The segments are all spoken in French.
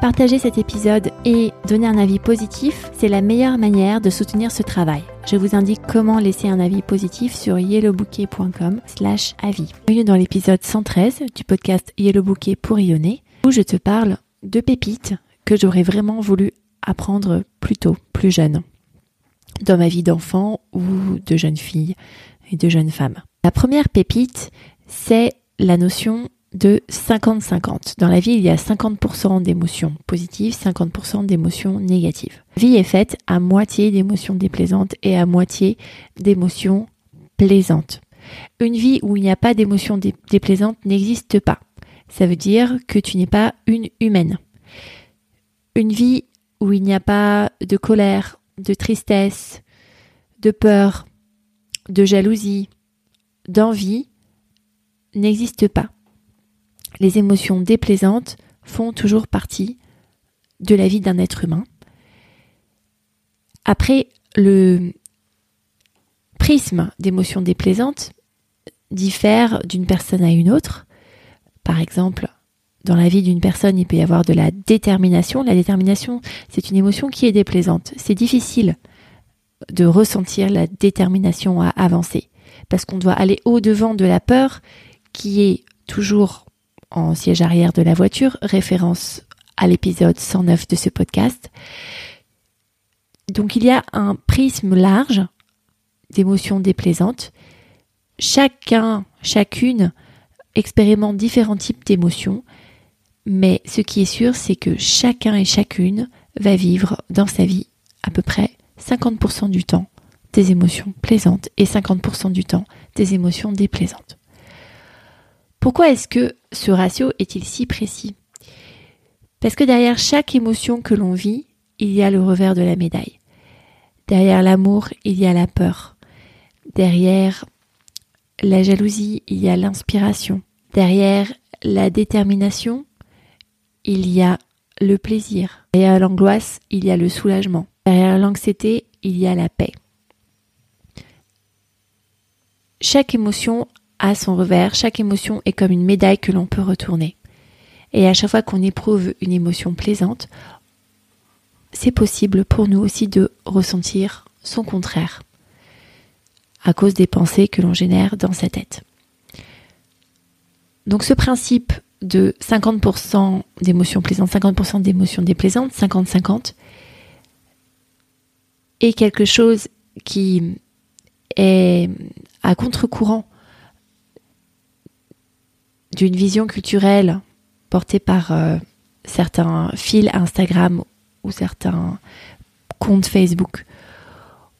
Partager cet épisode et donner un avis positif, c'est la meilleure manière de soutenir ce travail. Je vous indique comment laisser un avis positif sur yellowbouquet.com slash avis. Bienvenue dans l'épisode 113 du podcast Yellow Bouquet pour rayonner, où je te parle de pépites que j'aurais vraiment voulu apprendre plus tôt, plus jeune, dans ma vie d'enfant ou de jeune fille et de jeune femme. La première pépite, c'est la notion de 50-50. Dans la vie, il y a 50% d'émotions positives, 50% d'émotions négatives. Vie est faite à moitié d'émotions déplaisantes et à moitié d'émotions plaisantes. Une vie où il n'y a pas d'émotions déplaisantes n'existe pas. Ça veut dire que tu n'es pas une humaine. Une vie où il n'y a pas de colère, de tristesse, de peur, de jalousie, d'envie, n'existe pas les émotions déplaisantes font toujours partie de la vie d'un être humain. Après, le prisme d'émotions déplaisantes diffère d'une personne à une autre. Par exemple, dans la vie d'une personne, il peut y avoir de la détermination. La détermination, c'est une émotion qui est déplaisante. C'est difficile de ressentir la détermination à avancer parce qu'on doit aller au-devant de la peur qui est toujours en siège arrière de la voiture, référence à l'épisode 109 de ce podcast. Donc il y a un prisme large d'émotions déplaisantes. Chacun, chacune expérimente différents types d'émotions, mais ce qui est sûr, c'est que chacun et chacune va vivre dans sa vie à peu près 50% du temps des émotions plaisantes et 50% du temps des émotions déplaisantes. Pourquoi est-ce que ce ratio est-il si précis? Parce que derrière chaque émotion que l'on vit, il y a le revers de la médaille. Derrière l'amour, il y a la peur. Derrière la jalousie, il y a l'inspiration. Derrière la détermination, il y a le plaisir. Derrière l'angoisse, il y a le soulagement. Derrière l'anxiété, il y a la paix. Chaque émotion a son revers, chaque émotion est comme une médaille que l'on peut retourner. Et à chaque fois qu'on éprouve une émotion plaisante, c'est possible pour nous aussi de ressentir son contraire, à cause des pensées que l'on génère dans sa tête. Donc ce principe de 50% d'émotions plaisantes, 50% d'émotions déplaisantes, 50-50, est quelque chose qui est à contre-courant d'une vision culturelle portée par euh, certains fils Instagram ou certains comptes Facebook,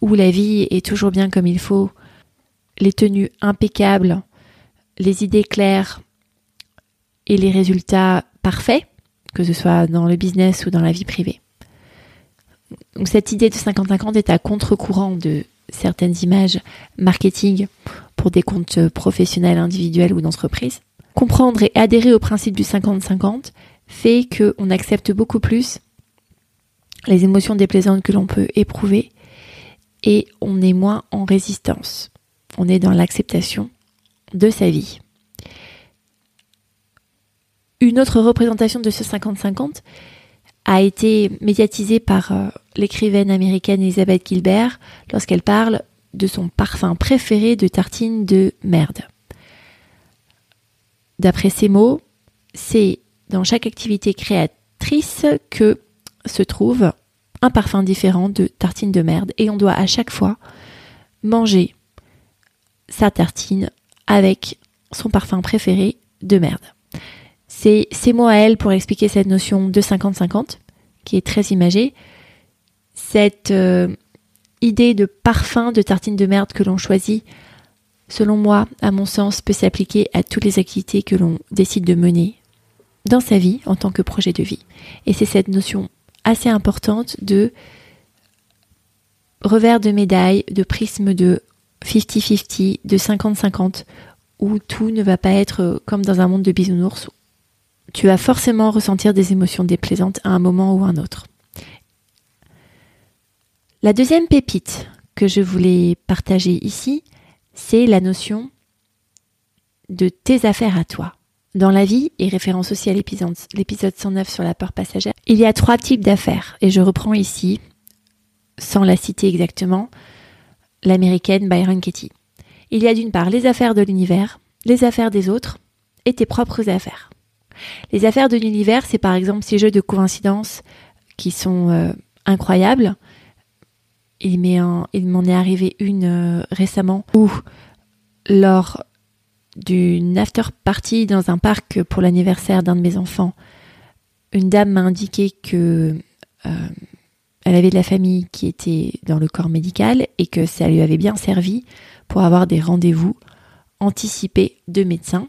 où la vie est toujours bien comme il faut, les tenues impeccables, les idées claires et les résultats parfaits, que ce soit dans le business ou dans la vie privée. Donc cette idée de 50-50 est à contre-courant de certaines images marketing pour des comptes professionnels, individuels ou d'entreprise comprendre et adhérer au principe du 50-50 fait qu'on accepte beaucoup plus les émotions déplaisantes que l'on peut éprouver et on est moins en résistance. On est dans l'acceptation de sa vie. Une autre représentation de ce 50-50 a été médiatisée par euh, l'écrivaine américaine Elizabeth Gilbert lorsqu'elle parle de son parfum préféré de tartine de merde. D'après ces mots, c'est dans chaque activité créatrice que se trouve un parfum différent de tartine de merde et on doit à chaque fois manger sa tartine avec son parfum préféré de merde. C'est ces mots à elle pour expliquer cette notion de 50-50 qui est très imagée. Cette euh, idée de parfum de tartine de merde que l'on choisit selon moi, à mon sens, peut s'appliquer à toutes les activités que l'on décide de mener dans sa vie en tant que projet de vie. Et c'est cette notion assez importante de revers de médaille, de prisme de 50-50, de 50-50, où tout ne va pas être comme dans un monde de bisounours. Tu vas forcément ressentir des émotions déplaisantes à un moment ou à un autre. La deuxième pépite que je voulais partager ici, c'est la notion de tes affaires à toi. Dans la vie, et référence aussi à l'épisode 109 sur la peur passagère, il y a trois types d'affaires, et je reprends ici, sans la citer exactement, l'américaine Byron Katie. Il y a d'une part les affaires de l'univers, les affaires des autres, et tes propres affaires. Les affaires de l'univers, c'est par exemple ces jeux de coïncidence qui sont euh, incroyables, il m'en est arrivé une euh, récemment où, lors d'une after party dans un parc pour l'anniversaire d'un de mes enfants, une dame m'a indiqué que euh, elle avait de la famille qui était dans le corps médical et que ça lui avait bien servi pour avoir des rendez-vous anticipés de médecins,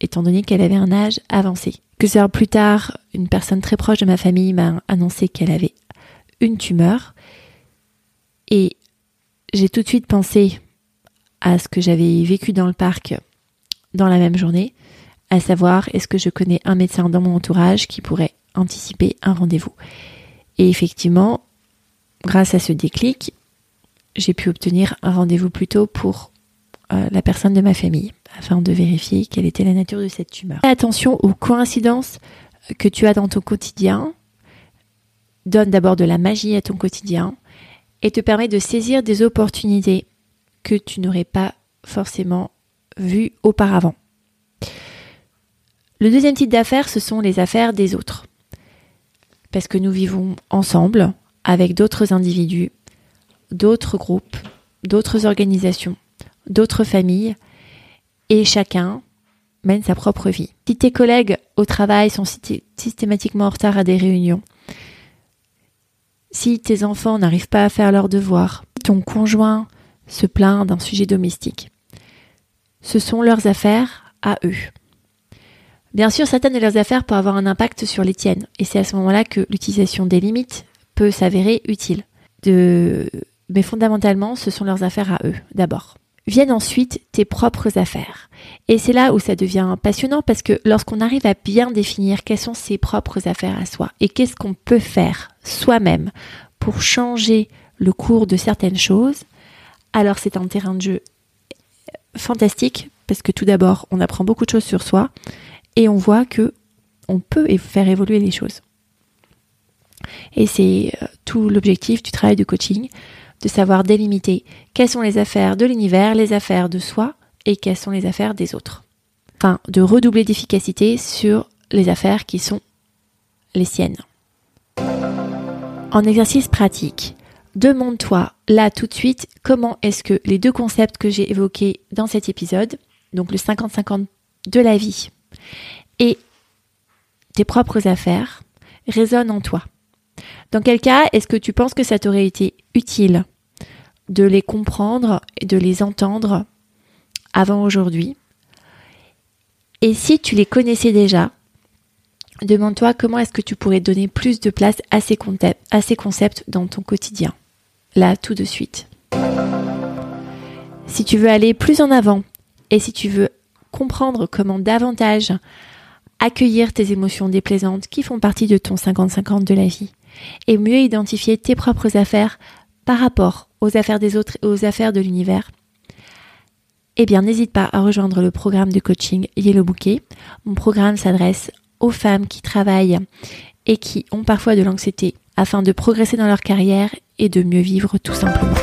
étant donné qu'elle avait un âge avancé. Que heures plus tard, une personne très proche de ma famille m'a annoncé qu'elle avait une tumeur et j'ai tout de suite pensé à ce que j'avais vécu dans le parc dans la même journée, à savoir est-ce que je connais un médecin dans mon entourage qui pourrait anticiper un rendez-vous? Et effectivement, grâce à ce déclic, j'ai pu obtenir un rendez-vous plus tôt pour euh, la personne de ma famille, afin de vérifier quelle était la nature de cette tumeur. Attention aux coïncidences que tu as dans ton quotidien. Donne d'abord de la magie à ton quotidien et te permet de saisir des opportunités que tu n'aurais pas forcément vues auparavant. Le deuxième type d'affaires, ce sont les affaires des autres. Parce que nous vivons ensemble avec d'autres individus, d'autres groupes, d'autres organisations, d'autres familles, et chacun mène sa propre vie. Si tes collègues au travail sont systématiquement en retard à des réunions, si tes enfants n'arrivent pas à faire leurs devoirs, ton conjoint se plaint d'un sujet domestique. Ce sont leurs affaires à eux. Bien sûr, certaines de leurs affaires peuvent avoir un impact sur les tiennes, et c'est à ce moment-là que l'utilisation des limites peut s'avérer utile. Mais fondamentalement, ce sont leurs affaires à eux, d'abord. Viennent ensuite tes propres affaires. Et c'est là où ça devient passionnant parce que lorsqu'on arrive à bien définir quelles sont ses propres affaires à soi et qu'est-ce qu'on peut faire soi-même pour changer le cours de certaines choses, alors c'est un terrain de jeu fantastique parce que tout d'abord, on apprend beaucoup de choses sur soi et on voit que on peut faire évoluer les choses. Et c'est euh, tout l'objectif du travail de coaching, de savoir délimiter quelles sont les affaires de l'univers, les affaires de soi et quelles sont les affaires des autres. Enfin, de redoubler d'efficacité sur les affaires qui sont les siennes. En exercice pratique, demande-toi là tout de suite comment est-ce que les deux concepts que j'ai évoqués dans cet épisode, donc le 50-50 de la vie et tes propres affaires, résonnent en toi. Dans quel cas est-ce que tu penses que ça t'aurait été utile de les comprendre et de les entendre avant aujourd'hui? Et si tu les connaissais déjà, demande-toi comment est-ce que tu pourrais donner plus de place à ces, concepts dans ton quotidien. Là, tout de suite. Si tu veux aller plus en avant et si tu veux comprendre comment davantage accueillir tes émotions déplaisantes qui font partie de ton 50-50 de la vie et mieux identifier tes propres affaires par rapport aux affaires des autres et aux affaires de l'univers, eh bien n'hésite pas à rejoindre le programme de coaching Yellow Bouquet. Mon programme s'adresse femmes qui travaillent et qui ont parfois de l'anxiété afin de progresser dans leur carrière et de mieux vivre tout simplement.